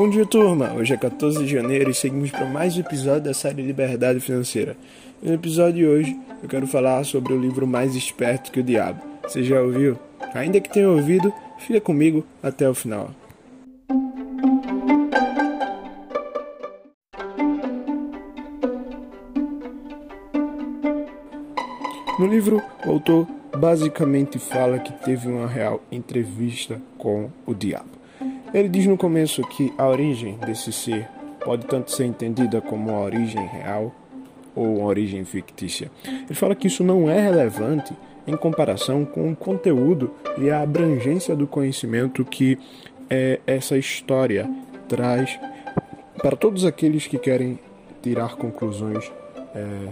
Bom dia, turma! Hoje é 14 de janeiro e seguimos para mais um episódio da série Liberdade Financeira. No episódio de hoje, eu quero falar sobre o livro Mais Esperto que o Diabo. Você já ouviu? Ainda que tenha ouvido, fica comigo até o final. No livro, o autor basicamente fala que teve uma real entrevista com o diabo. Ele diz no começo que a origem desse ser pode tanto ser entendida como uma origem real ou uma origem fictícia. Ele fala que isso não é relevante em comparação com o conteúdo e a abrangência do conhecimento que é, essa história traz para todos aqueles que querem tirar conclusões é,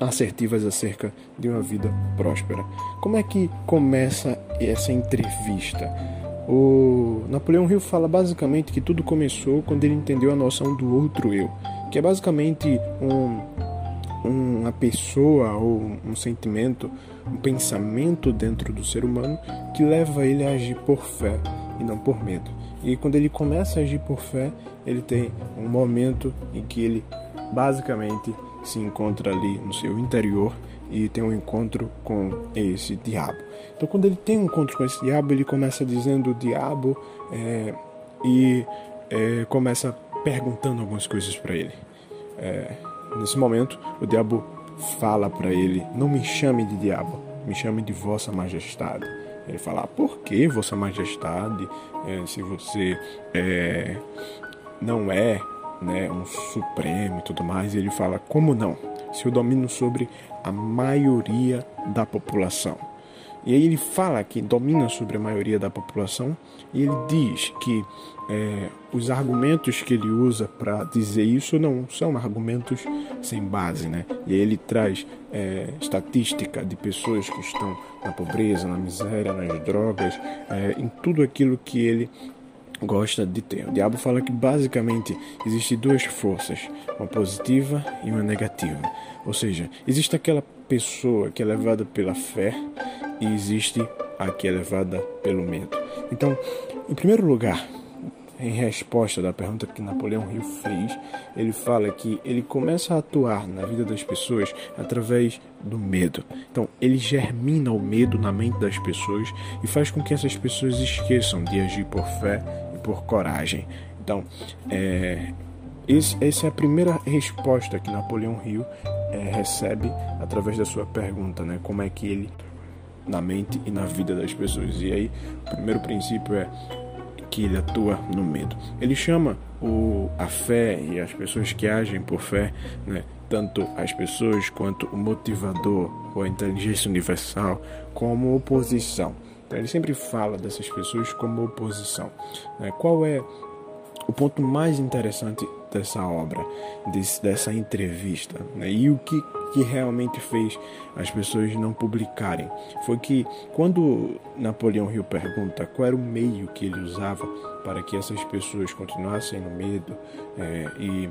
assertivas acerca de uma vida próspera. Como é que começa essa entrevista? O Napoleão Hill fala basicamente que tudo começou quando ele entendeu a noção do outro eu, que é basicamente um, uma pessoa ou um sentimento, um pensamento dentro do ser humano que leva ele a agir por fé e não por medo. E quando ele começa a agir por fé, ele tem um momento em que ele basicamente se encontra ali no seu interior e tem um encontro com esse diabo. Então, quando ele tem um encontro com esse diabo, ele começa dizendo diabo é, e é, começa perguntando algumas coisas para ele. É, nesse momento, o diabo fala para ele: Não me chame de diabo, me chame de Vossa Majestade. Ele fala: Por que Vossa Majestade? É, se você é, não é né, um supremo e tudo mais, e ele fala: Como não? Se eu domino sobre a maioria da população. E aí ele fala que domina sobre a maioria da população e ele diz que é, os argumentos que ele usa para dizer isso não são argumentos sem base, né? E aí ele traz é, estatística de pessoas que estão na pobreza, na miséria, nas drogas, é, em tudo aquilo que ele gosta de ter. O diabo fala que basicamente existem duas forças, uma positiva e uma negativa. Ou seja, existe aquela pessoa que é levada pela fé e existe a que é levada pelo medo. Então, em primeiro lugar, em resposta da pergunta que Napoleão Hill fez, ele fala que ele começa a atuar na vida das pessoas através do medo. Então, ele germina o medo na mente das pessoas e faz com que essas pessoas esqueçam de agir por fé por coragem. Então, é, esse, essa é a primeira resposta que Napoleão Hill é, recebe através da sua pergunta, né? Como é que ele na mente e na vida das pessoas. E aí, o primeiro princípio é que ele atua no medo. Ele chama o, a fé e as pessoas que agem por fé, né? tanto as pessoas quanto o motivador ou a inteligência universal, como oposição. Ele sempre fala dessas pessoas como oposição. Né? Qual é o ponto mais interessante dessa obra, desse, dessa entrevista. Né? E o que, que realmente fez as pessoas não publicarem foi que, quando Napoleão Hill pergunta qual era o meio que ele usava para que essas pessoas continuassem no medo é, e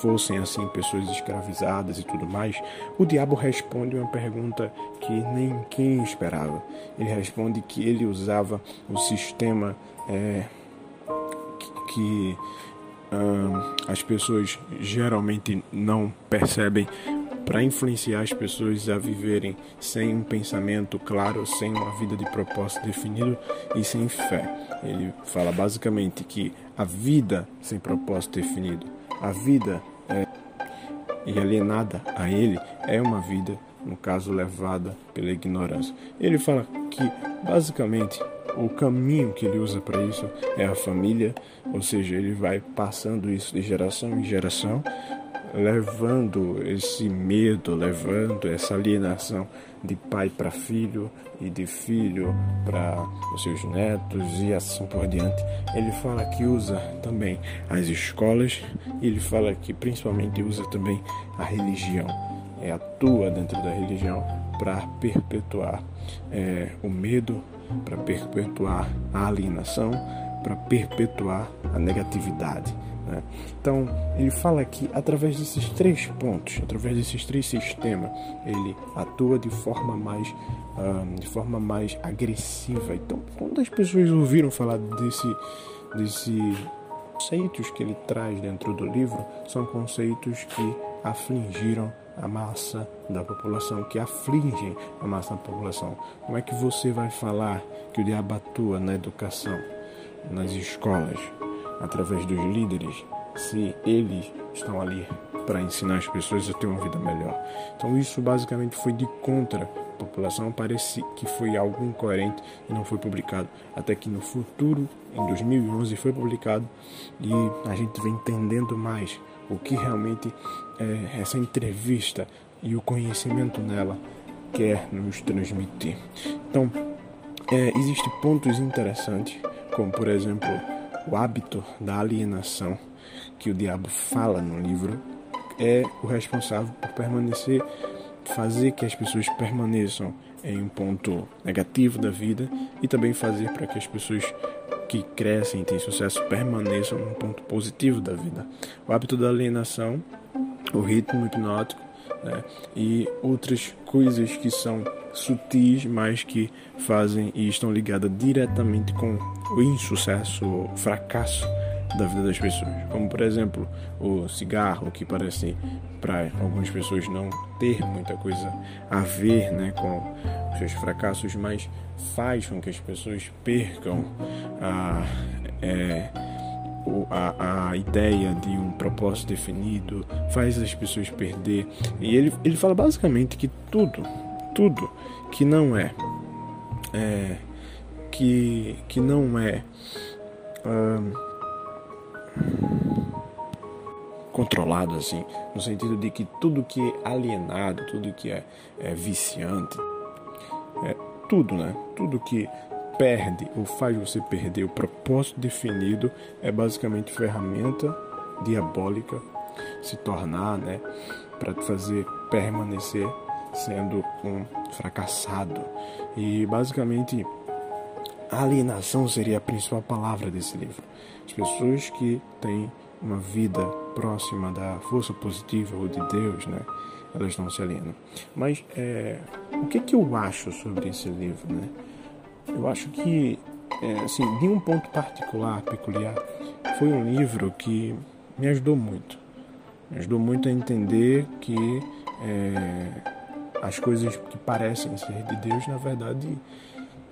fossem assim pessoas escravizadas e tudo mais, o diabo responde uma pergunta que nem quem esperava. Ele responde que ele usava o sistema é, que as pessoas geralmente não percebem para influenciar as pessoas a viverem sem um pensamento claro, sem uma vida de propósito definido e sem fé. Ele fala basicamente que a vida sem propósito definido, a vida é, e alienada a ele é uma vida, no caso, levada pela ignorância. Ele fala que basicamente o caminho que ele usa para isso é a família, ou seja, ele vai passando isso de geração em geração, levando esse medo, levando essa alienação de pai para filho e de filho para os seus netos e assim por diante. Ele fala que usa também as escolas, ele fala que principalmente usa também a religião, é, atua dentro da religião para perpetuar é, o medo, para perpetuar a alienação, para perpetuar a negatividade. Né? Então, ele fala que através desses três pontos, através desses três sistemas, ele atua de forma mais, de forma mais agressiva. Então, quando as pessoas ouviram falar desse, desse conceitos que ele traz dentro do livro são conceitos que afligiram a massa da população, que afligem a massa da população. Como é que você vai falar que o diabo atua na educação, nas escolas, através dos líderes, se eles estão ali para ensinar as pessoas a ter uma vida melhor? Então, isso basicamente foi de contra a população. Parece que foi algo incoerente e não foi publicado. Até que no futuro, em 2011, foi publicado e a gente vem entendendo mais o que realmente é, essa entrevista e o conhecimento nela quer nos transmitir. Então, é, existem pontos interessantes, como por exemplo o hábito da alienação que o diabo fala no livro é o responsável por permanecer, fazer que as pessoas permaneçam em um ponto negativo da vida e também fazer para que as pessoas que crescem e têm sucesso permaneçam num ponto positivo da vida. O hábito da alienação, o ritmo hipnótico né, e outras coisas que são sutis, mas que fazem e estão ligadas diretamente com o insucesso, o fracasso da vida das pessoas. Como, por exemplo, o cigarro, que parece para algumas pessoas não ter muita coisa a ver né, com os seus fracassos, mas faz com que as pessoas percam a, é, a, a ideia de um propósito definido, faz as pessoas perder. E ele, ele fala basicamente que tudo, tudo que não é, é que, que não é. controlado assim, no sentido de que tudo que é alienado, tudo que é, é viciante, é, tudo, né? Tudo que perde ou faz você perder o propósito definido é basicamente ferramenta diabólica se tornar, né, para te fazer permanecer sendo um fracassado. E basicamente alienação seria a principal palavra desse livro. As pessoas que têm uma vida próxima da força positiva ou de Deus, né? Elas não se alienam. Mas é, o que, que eu acho sobre esse livro, né? Eu acho que, é, assim, de um ponto particular, peculiar, foi um livro que me ajudou muito. Me ajudou muito a entender que é, as coisas que parecem ser de Deus, na verdade,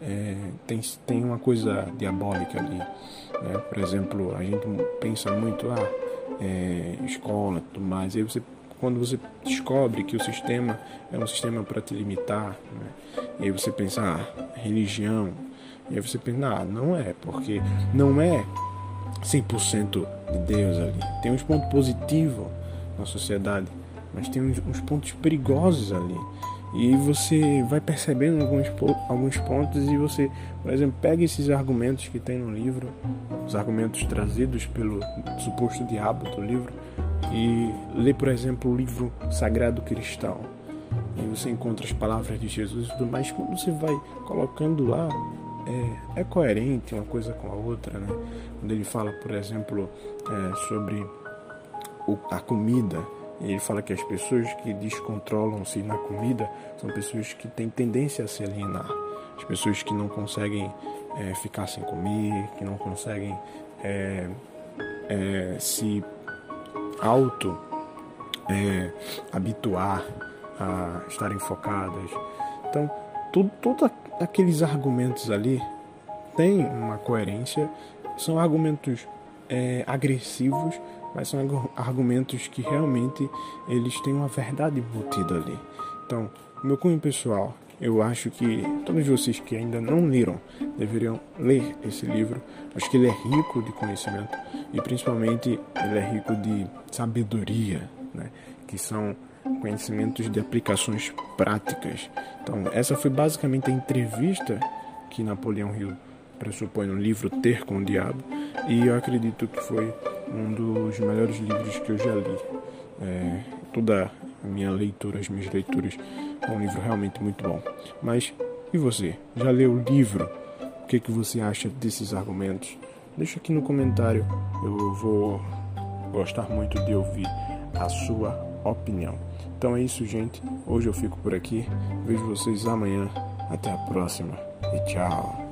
é, tem, tem uma coisa diabólica ali. Né? Por exemplo, a gente pensa muito, ah, é, escola tudo mais, e aí você quando você descobre que o sistema é um sistema para te limitar, né? e aí você pensa, ah, religião, e aí você pensa, ah, não é, porque não é 100% de Deus ali. Tem uns pontos positivos na sociedade, mas tem uns, uns pontos perigosos ali. E você vai percebendo alguns, alguns pontos e você, por exemplo, pega esses argumentos que tem no livro, os argumentos trazidos pelo suposto diabo do livro, e lê, por exemplo, o livro Sagrado Cristão. E você encontra as palavras de Jesus e tudo mais. Quando você vai colocando lá, é, é coerente uma coisa com a outra, né? Quando ele fala, por exemplo, é, sobre o, a comida ele fala que as pessoas que descontrolam-se na comida são pessoas que têm tendência a se alienar. As pessoas que não conseguem é, ficar sem comer, que não conseguem é, é, se auto é, habituar a estarem focadas. Então, tudo, todos aqueles argumentos ali têm uma coerência, são argumentos é, agressivos, mas são argumentos que realmente eles têm uma verdade embutida ali. Então, meu cunho pessoal, eu acho que todos vocês que ainda não leram deveriam ler esse livro. Acho que ele é rico de conhecimento e principalmente ele é rico de sabedoria, né? que são conhecimentos de aplicações práticas. Então, essa foi basicamente a entrevista que Napoleão Hill pressupõe no livro Ter com o Diabo e eu acredito que foi um dos melhores livros que eu já li. É, toda a minha leitura, as minhas leituras, é um livro realmente muito bom. Mas e você? Já leu o livro? O que, que você acha desses argumentos? Deixa aqui no comentário, eu vou gostar muito de ouvir a sua opinião. Então é isso, gente. Hoje eu fico por aqui. Vejo vocês amanhã. Até a próxima e tchau.